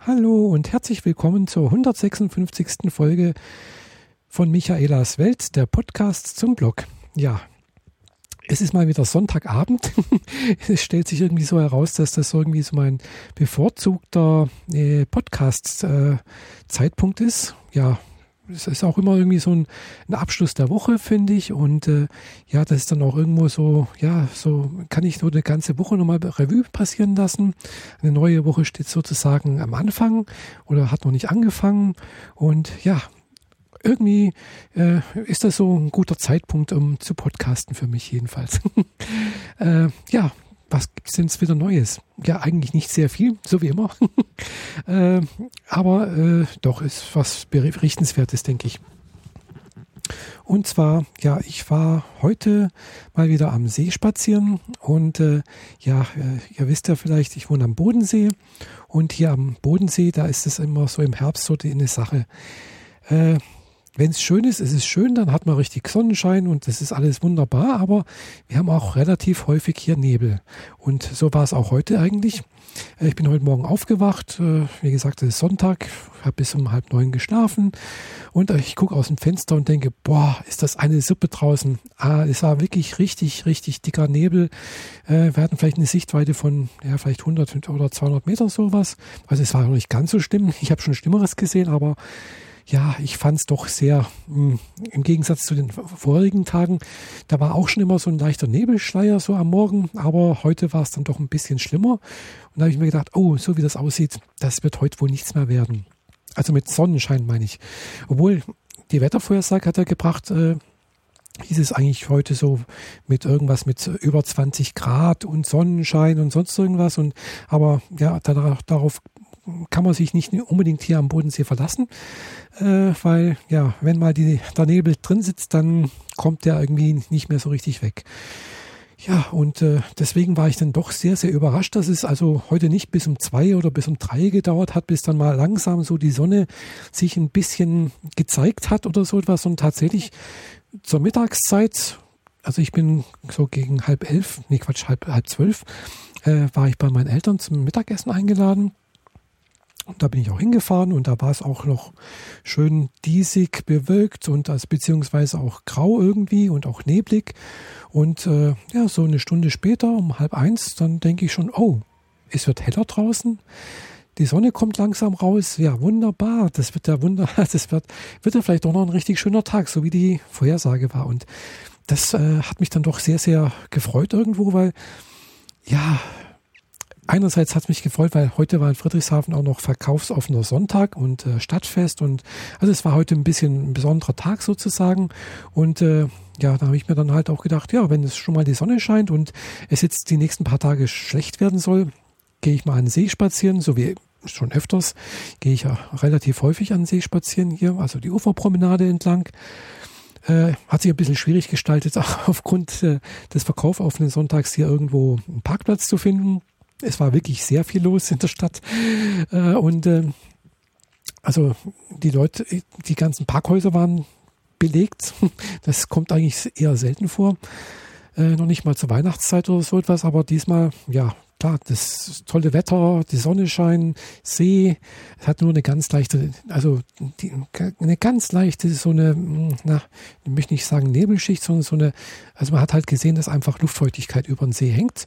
Hallo und herzlich willkommen zur 156. Folge von Michaelas Welt, der Podcast zum Blog. Ja, es ist mal wieder Sonntagabend. es stellt sich irgendwie so heraus, dass das irgendwie so mein bevorzugter äh, Podcast-Zeitpunkt äh, ist. Ja, es ist auch immer irgendwie so ein, ein Abschluss der Woche, finde ich. Und äh, ja, das ist dann auch irgendwo so, ja, so kann ich nur eine ganze Woche nochmal Revue passieren lassen. Eine neue Woche steht sozusagen am Anfang oder hat noch nicht angefangen. Und ja, irgendwie äh, ist das so ein guter Zeitpunkt, um zu podcasten für mich jedenfalls. äh, ja, was gibt es denn wieder Neues? Ja, eigentlich nicht sehr viel, so wie immer. äh, aber äh, doch ist was berichtenswertes, denke ich. Und zwar, ja, ich war heute mal wieder am See spazieren und äh, ja, äh, ihr wisst ja vielleicht, ich wohne am Bodensee und hier am Bodensee, da ist es immer so im Herbst so eine Sache. Wenn es schön ist, ist es schön, dann hat man richtig Sonnenschein und das ist alles wunderbar, aber wir haben auch relativ häufig hier Nebel. Und so war es auch heute eigentlich. Äh, ich bin heute Morgen aufgewacht, äh, wie gesagt, es ist Sonntag, habe bis um halb neun geschlafen und ich gucke aus dem Fenster und denke, boah, ist das eine Suppe draußen. Ah, es war wirklich richtig, richtig dicker Nebel. Äh, wir hatten vielleicht eine Sichtweite von, ja, vielleicht 100 oder 200 Meter sowas. Also es war noch nicht ganz so schlimm. Ich habe schon Schlimmeres gesehen, aber ja, ich fand es doch sehr, mh, hm, im Gegensatz zu den vorigen Tagen, da war auch schon immer so ein leichter Nebelschleier so am Morgen, aber heute war es dann doch ein bisschen schlimmer. Und da habe ich mir gedacht, oh, so wie das aussieht, das wird heute wohl nichts mehr werden. Also mit Sonnenschein meine ich. Obwohl die Wettervorhersage hat er gebracht, äh, hieß es eigentlich heute so mit irgendwas mit über 20 Grad und Sonnenschein und sonst irgendwas. Und aber ja, darauf kann man sich nicht unbedingt hier am Bodensee verlassen, äh, weil ja, wenn mal die, der Nebel drin sitzt, dann kommt der irgendwie nicht mehr so richtig weg. Ja, und äh, deswegen war ich dann doch sehr, sehr überrascht, dass es also heute nicht bis um zwei oder bis um drei gedauert hat, bis dann mal langsam so die Sonne sich ein bisschen gezeigt hat oder so etwas und tatsächlich zur Mittagszeit, also ich bin so gegen halb elf, nee Quatsch, halb, halb zwölf, äh, war ich bei meinen Eltern zum Mittagessen eingeladen und da bin ich auch hingefahren und da war es auch noch schön diesig bewölkt und das beziehungsweise auch grau irgendwie und auch neblig. Und äh, ja, so eine Stunde später, um halb eins, dann denke ich schon, oh, es wird heller draußen. Die Sonne kommt langsam raus. Ja, wunderbar. Das wird ja wunder, das wird, wird ja vielleicht doch noch ein richtig schöner Tag, so wie die Vorhersage war. Und das äh, hat mich dann doch sehr, sehr gefreut irgendwo, weil ja, einerseits hat es mich gefreut, weil heute war in Friedrichshafen auch noch verkaufsoffener Sonntag und äh, Stadtfest und also es war heute ein bisschen ein besonderer Tag sozusagen und äh, ja, da habe ich mir dann halt auch gedacht, ja, wenn es schon mal die Sonne scheint und es jetzt die nächsten paar Tage schlecht werden soll, gehe ich mal an den See spazieren, so wie schon öfters, gehe ich ja relativ häufig an den See spazieren hier, also die Uferpromenade entlang. Äh, hat sich ein bisschen schwierig gestaltet, auch aufgrund äh, des verkaufoffenen Sonntags hier irgendwo einen Parkplatz zu finden es war wirklich sehr viel los in der Stadt. Äh, und äh, also die Leute, die ganzen Parkhäuser waren belegt. Das kommt eigentlich eher selten vor. Äh, noch nicht mal zur Weihnachtszeit oder so etwas, aber diesmal, ja, klar, das tolle Wetter, die Sonne scheint, See, es hat nur eine ganz leichte, also die, eine ganz leichte, so eine, na, ich möchte nicht sagen Nebelschicht, sondern so eine, also man hat halt gesehen, dass einfach Luftfeuchtigkeit über den See hängt.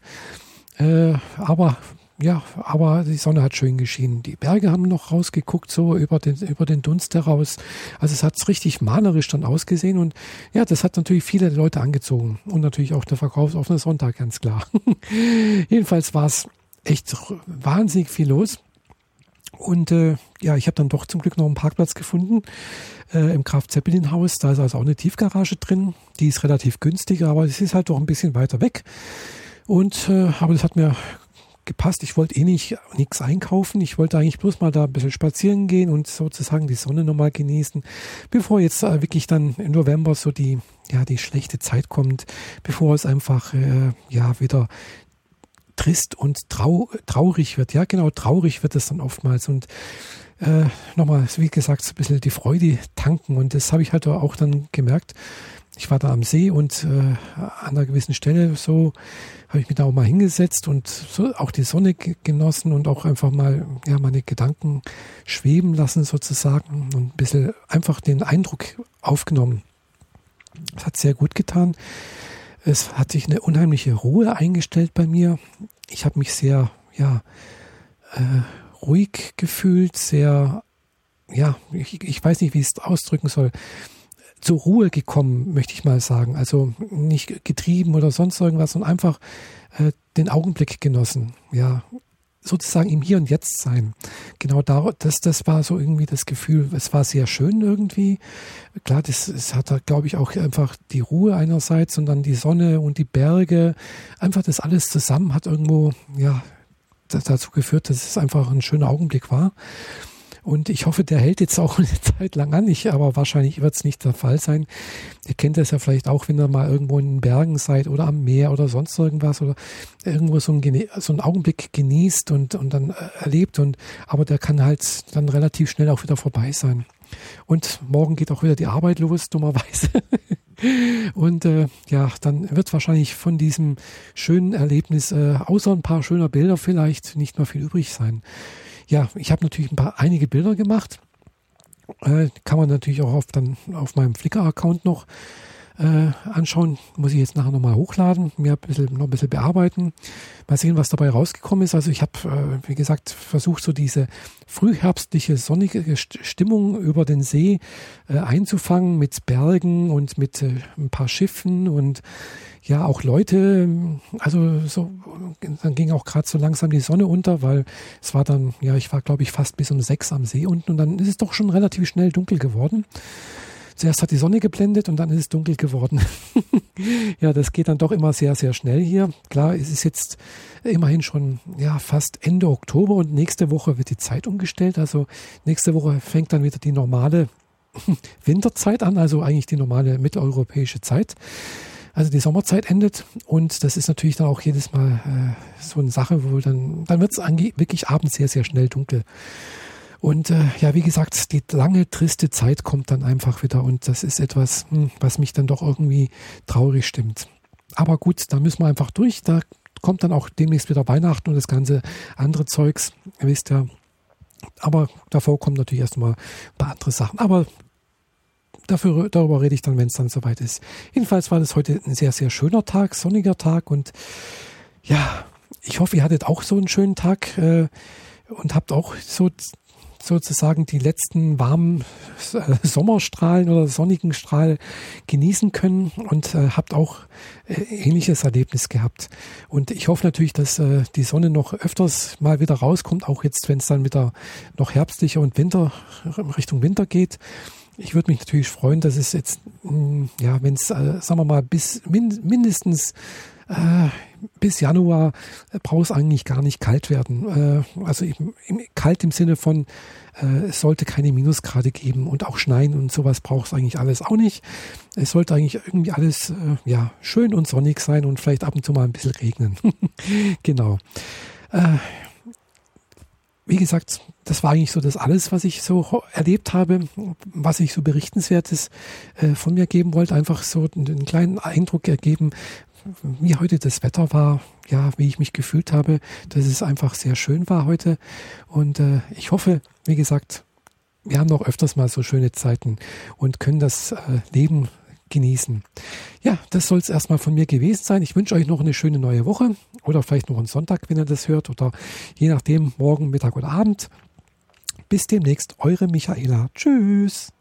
Äh, aber ja, aber die Sonne hat schön geschienen. Die Berge haben noch rausgeguckt, so über den, über den Dunst heraus. Also es hat richtig malerisch dann ausgesehen und ja, das hat natürlich viele Leute angezogen und natürlich auch der verkaufsoffene Sonntag, ganz klar. Jedenfalls war es echt wahnsinnig viel los. Und äh, ja, ich habe dann doch zum Glück noch einen Parkplatz gefunden äh, im Kraft Zeppelin Haus. Da ist also auch eine Tiefgarage drin. Die ist relativ günstiger, aber es ist halt doch ein bisschen weiter weg. Und äh, aber das hat mir gepasst. Ich wollte eh nicht nichts einkaufen. Ich wollte eigentlich bloß mal da ein bisschen spazieren gehen und sozusagen die Sonne nochmal genießen, bevor jetzt äh, wirklich dann im November so die ja die schlechte Zeit kommt, bevor es einfach äh, ja wieder trist und trau traurig wird. Ja, genau, traurig wird es dann oftmals und äh, nochmal, wie gesagt, so ein bisschen die Freude tanken und das habe ich halt auch dann gemerkt, ich war da am See und äh, an einer gewissen Stelle so habe ich mich da auch mal hingesetzt und so auch die Sonne genossen und auch einfach mal ja meine Gedanken schweben lassen sozusagen und ein bisschen einfach den Eindruck aufgenommen. Das hat sehr gut getan. Es hat sich eine unheimliche Ruhe eingestellt bei mir. Ich habe mich sehr ja äh, ruhig gefühlt, sehr ja ich, ich weiß nicht, wie ich es ausdrücken soll zur Ruhe gekommen, möchte ich mal sagen. Also nicht getrieben oder sonst irgendwas, sondern einfach äh, den Augenblick genossen. Ja, sozusagen im Hier und Jetzt sein. Genau da, das, das war so irgendwie das Gefühl. Es war sehr schön irgendwie. Klar, das, das hat, glaube ich, auch einfach die Ruhe einerseits und dann die Sonne und die Berge. Einfach das alles zusammen hat irgendwo, ja, dazu geführt, dass es einfach ein schöner Augenblick war. Und ich hoffe, der hält jetzt auch eine Zeit lang an. Ich, aber wahrscheinlich wird es nicht der Fall sein. Ihr kennt das ja vielleicht auch, wenn ihr mal irgendwo in den Bergen seid oder am Meer oder sonst irgendwas oder irgendwo so einen, so einen Augenblick genießt und, und dann äh, erlebt. Und, aber der kann halt dann relativ schnell auch wieder vorbei sein. Und morgen geht auch wieder die Arbeit los, dummerweise. Und äh, ja, dann wird wahrscheinlich von diesem schönen Erlebnis, äh, außer ein paar schöner Bilder vielleicht, nicht mehr viel übrig sein ja, ich habe natürlich ein paar einige Bilder gemacht. Äh, kann man natürlich auch auf, dann auf meinem Flickr-Account noch äh, anschauen. Muss ich jetzt nachher nochmal hochladen, mir ein bisschen, noch ein bisschen bearbeiten. Mal sehen, was dabei rausgekommen ist. Also ich habe, äh, wie gesagt, versucht, so diese frühherbstliche, sonnige Stimmung über den See äh, einzufangen mit Bergen und mit äh, ein paar Schiffen und ja auch Leute, also so, dann ging auch gerade so langsam die Sonne unter, weil es war dann, ja, ich war glaube ich fast bis um sechs am See unten und dann ist es doch schon relativ schnell dunkel geworden. Zuerst hat die Sonne geblendet und dann ist es dunkel geworden. ja, das geht dann doch immer sehr, sehr schnell hier. Klar, es ist jetzt immerhin schon ja, fast Ende Oktober und nächste Woche wird die Zeit umgestellt. Also nächste Woche fängt dann wieder die normale Winterzeit an, also eigentlich die normale mitteleuropäische Zeit. Also die Sommerzeit endet und das ist natürlich dann auch jedes Mal äh, so eine Sache, wo dann, dann wird es wirklich abends sehr, sehr schnell dunkel. Und äh, ja, wie gesagt, die lange, triste Zeit kommt dann einfach wieder und das ist etwas, hm, was mich dann doch irgendwie traurig stimmt. Aber gut, da müssen wir einfach durch. Da kommt dann auch demnächst wieder Weihnachten und das ganze andere Zeugs, ihr wisst ja. Aber davor kommen natürlich erstmal ein paar andere Sachen. Aber dafür, darüber rede ich dann, wenn es dann soweit ist. Jedenfalls war das heute ein sehr, sehr schöner Tag, sonniger Tag und ja, ich hoffe, ihr hattet auch so einen schönen Tag äh, und habt auch so sozusagen die letzten warmen äh, Sommerstrahlen oder sonnigen Strahl genießen können und äh, habt auch äh, ähnliches Erlebnis gehabt. Und ich hoffe natürlich, dass äh, die Sonne noch öfters mal wieder rauskommt, auch jetzt, wenn es dann wieder noch herbstlicher und Winter Richtung Winter geht ich würde mich natürlich freuen, dass es jetzt, mm, ja, wenn es, äh, sagen wir mal, bis min mindestens äh, bis Januar äh, braucht es eigentlich gar nicht kalt werden. Äh, also eben, im, kalt im Sinne von, äh, es sollte keine Minusgrade geben und auch schneien und sowas braucht es eigentlich alles auch nicht. Es sollte eigentlich irgendwie alles äh, ja, schön und sonnig sein und vielleicht ab und zu mal ein bisschen regnen. genau. Wie gesagt, das war eigentlich so das alles, was ich so erlebt habe, was ich so berichtenswertes äh, von mir geben wollte. Einfach so einen kleinen Eindruck ergeben, wie heute das Wetter war, ja, wie ich mich gefühlt habe, dass es einfach sehr schön war heute. Und äh, ich hoffe, wie gesagt, wir haben noch öfters mal so schöne Zeiten und können das äh, Leben genießen. Ja, das soll es erstmal von mir gewesen sein. Ich wünsche euch noch eine schöne neue Woche oder vielleicht noch einen Sonntag, wenn ihr das hört oder je nachdem morgen, Mittag oder Abend. Bis demnächst, eure Michaela. Tschüss.